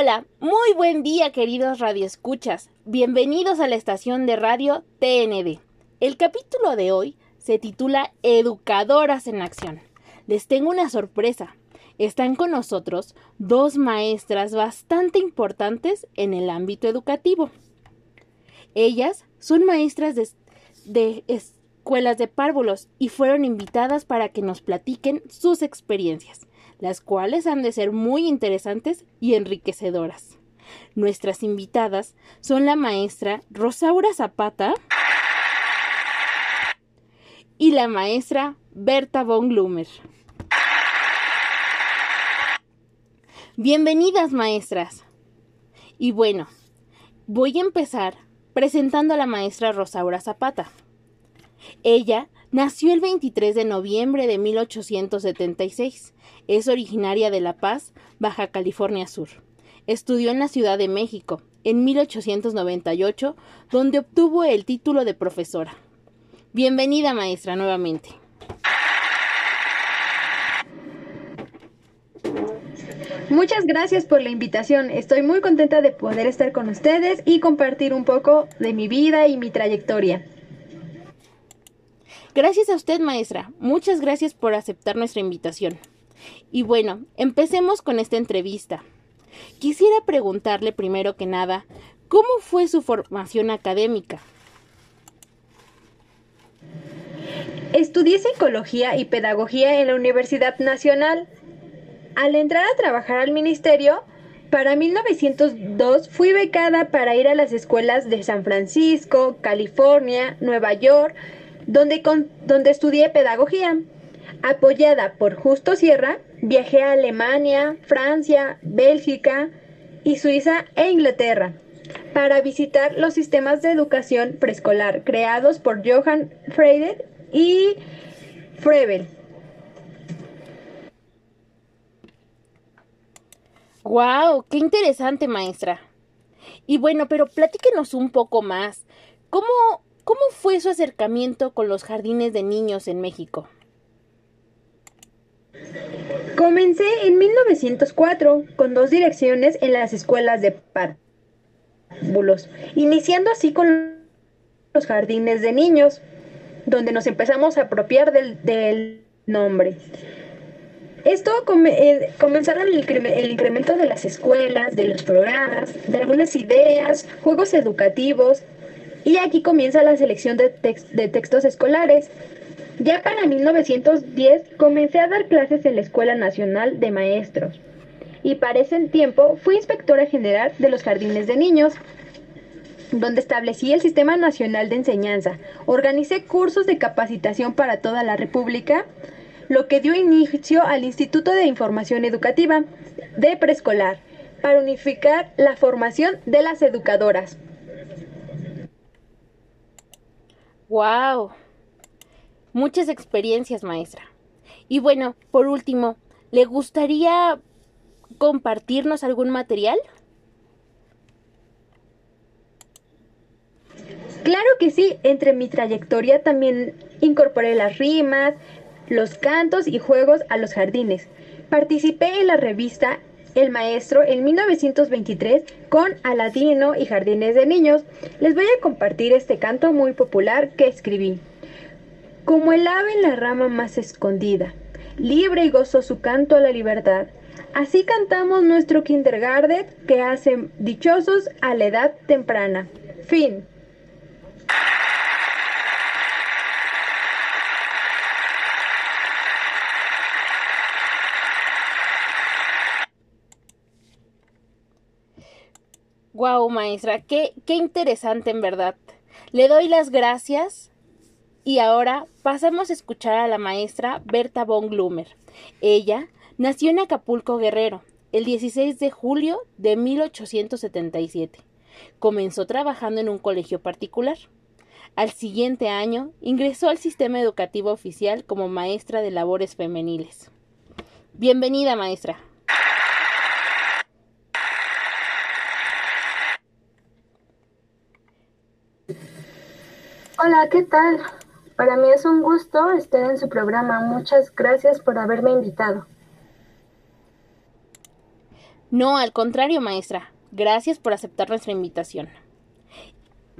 Hola, muy buen día queridos radioescuchas. Bienvenidos a la estación de radio TND. El capítulo de hoy se titula Educadoras en Acción. Les tengo una sorpresa. Están con nosotros dos maestras bastante importantes en el ámbito educativo. Ellas son maestras de, de escuelas de párvulos y fueron invitadas para que nos platiquen sus experiencias, las cuales han de ser muy interesantes y enriquecedoras. Nuestras invitadas son la maestra Rosaura Zapata y la maestra Berta von Glumer. Bienvenidas, maestras. Y bueno, voy a empezar presentando a la maestra Rosaura Zapata. Ella nació el 23 de noviembre de 1876. Es originaria de La Paz, Baja California Sur. Estudió en la Ciudad de México en 1898, donde obtuvo el título de profesora. Bienvenida, maestra, nuevamente. Muchas gracias por la invitación. Estoy muy contenta de poder estar con ustedes y compartir un poco de mi vida y mi trayectoria. Gracias a usted, maestra. Muchas gracias por aceptar nuestra invitación. Y bueno, empecemos con esta entrevista. Quisiera preguntarle primero que nada, ¿cómo fue su formación académica? Estudié psicología y pedagogía en la Universidad Nacional. Al entrar a trabajar al ministerio, para 1902 fui becada para ir a las escuelas de San Francisco, California, Nueva York, donde, donde estudié pedagogía. Apoyada por Justo Sierra, viajé a Alemania, Francia, Bélgica y Suiza e Inglaterra para visitar los sistemas de educación preescolar creados por Johann Freider y Frebel. ¡Wow! ¡Qué interesante, maestra! Y bueno, pero platíquenos un poco más. ¿Cómo, ¿Cómo fue su acercamiento con los jardines de niños en México? Comencé en 1904 con dos direcciones en las escuelas de párvulos, iniciando así con los jardines de niños, donde nos empezamos a apropiar del, nombre. Esto eh, comenzaron el, el, incremento de las escuelas, de los programas, de algunas ideas, juegos educativos, y aquí comienza la selección de, de textos escolares. Ya para 1910 comencé a dar clases en la Escuela Nacional de Maestros y para ese tiempo fui inspectora general de los jardines de niños, donde establecí el Sistema Nacional de Enseñanza, organicé cursos de capacitación para toda la República, lo que dio inicio al Instituto de Información Educativa de Preescolar, para unificar la formación de las educadoras. ¡Wow! Muchas experiencias, maestra. Y bueno, por último, ¿le gustaría compartirnos algún material? Claro que sí, entre mi trayectoria también incorporé las rimas, los cantos y juegos a los jardines. Participé en la revista el maestro en 1923 con Aladino y Jardines de Niños. Les voy a compartir este canto muy popular que escribí. Como el ave en la rama más escondida, libre y gozo su canto a la libertad. Así cantamos nuestro kindergarten que hace dichosos a la edad temprana. Fin. Wow, maestra, qué, interesante en verdad. Le doy las gracias y ahora pasamos a escuchar a la maestra Berta von Glumer. Ella nació en Acapulco Guerrero el 16 de julio de 1877. Comenzó trabajando en un colegio particular. Al siguiente año ingresó al sistema educativo oficial como maestra de labores femeniles. Bienvenida, maestra. Hola, ¿qué tal? Para mí es un gusto estar en su programa. Muchas gracias por haberme invitado. No, al contrario, maestra. Gracias por aceptar nuestra invitación.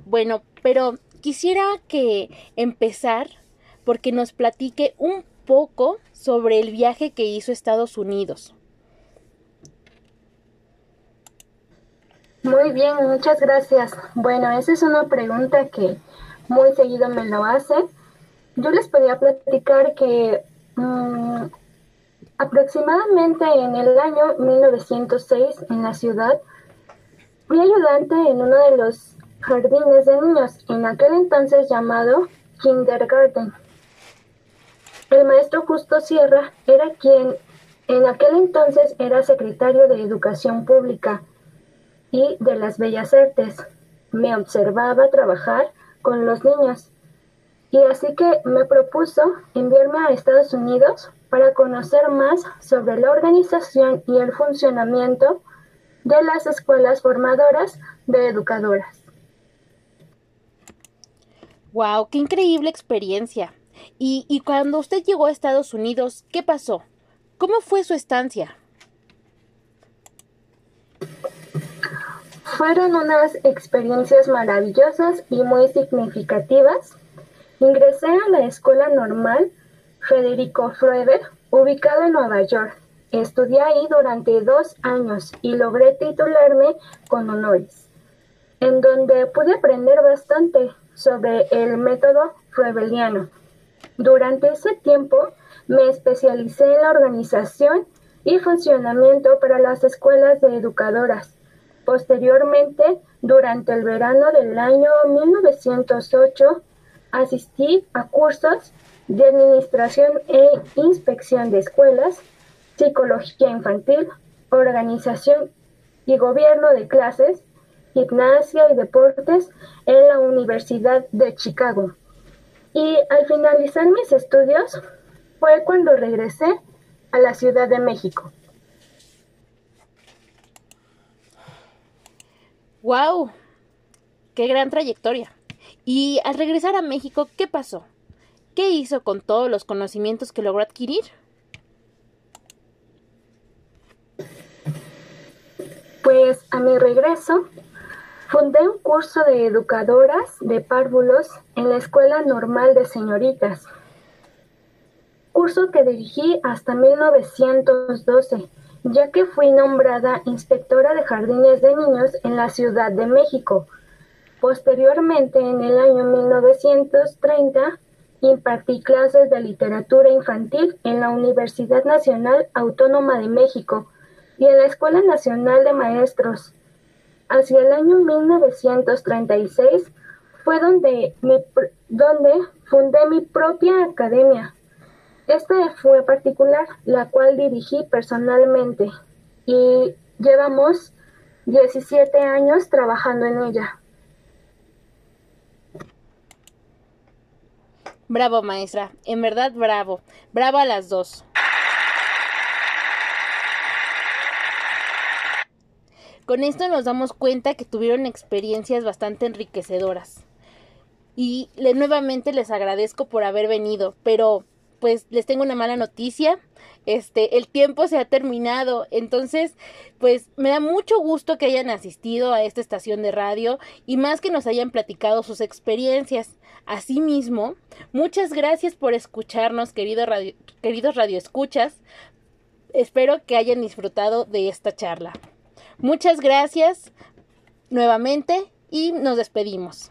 Bueno, pero quisiera que empezar porque nos platique un poco sobre el viaje que hizo a Estados Unidos. Muy bien, muchas gracias. Bueno, esa es una pregunta que muy seguido me lo hacen. Yo les podía platicar que mm, aproximadamente en el año 1906 en la ciudad fui ayudante en uno de los jardines de niños, en aquel entonces llamado Kindergarten. El maestro Justo Sierra era quien en aquel entonces era secretario de Educación Pública y de las Bellas Artes. Me observaba trabajar con los niños y así que me propuso enviarme a Estados Unidos para conocer más sobre la organización y el funcionamiento de las escuelas formadoras de educadoras. ¡Wow! ¡Qué increíble experiencia! Y, y cuando usted llegó a Estados Unidos, ¿qué pasó? ¿Cómo fue su estancia? Fueron unas experiencias maravillosas y muy significativas. Ingresé a la Escuela Normal Federico Froeber, ubicado en Nueva York. Estudié ahí durante dos años y logré titularme con honores, en donde pude aprender bastante sobre el método froebeliano. Durante ese tiempo me especialicé en la organización y funcionamiento para las escuelas de educadoras. Posteriormente, durante el verano del año 1908, asistí a cursos de administración e inspección de escuelas, psicología infantil, organización y gobierno de clases, gimnasia y deportes en la Universidad de Chicago. Y al finalizar mis estudios fue cuando regresé a la Ciudad de México. ¡Wow! ¡Qué gran trayectoria! Y al regresar a México, ¿qué pasó? ¿Qué hizo con todos los conocimientos que logró adquirir? Pues a mi regreso, fundé un curso de educadoras de párvulos en la Escuela Normal de Señoritas, curso que dirigí hasta 1912 ya que fui nombrada inspectora de jardines de niños en la Ciudad de México. Posteriormente, en el año 1930, impartí clases de literatura infantil en la Universidad Nacional Autónoma de México y en la Escuela Nacional de Maestros. Hacia el año 1936 fue donde, fundé mi propia academia, esta fue particular, la cual dirigí personalmente y llevamos 17 años trabajando en ella. Bravo, maestra. En verdad, bravo. Bravo a las dos. Con esto nos damos cuenta que tuvieron experiencias bastante enriquecedoras. Y nuevamente les agradezco por haber venido, pero pues les tengo una mala noticia. Este, el tiempo se ha terminado. Entonces, pues me da mucho gusto que hayan asistido a esta estación de radio y más que nos hayan platicado sus experiencias. Asimismo, muchas gracias por escucharnos, querido radio, queridos radioescuchas. Espero que hayan disfrutado de esta charla. Muchas gracias nuevamente y nos despedimos.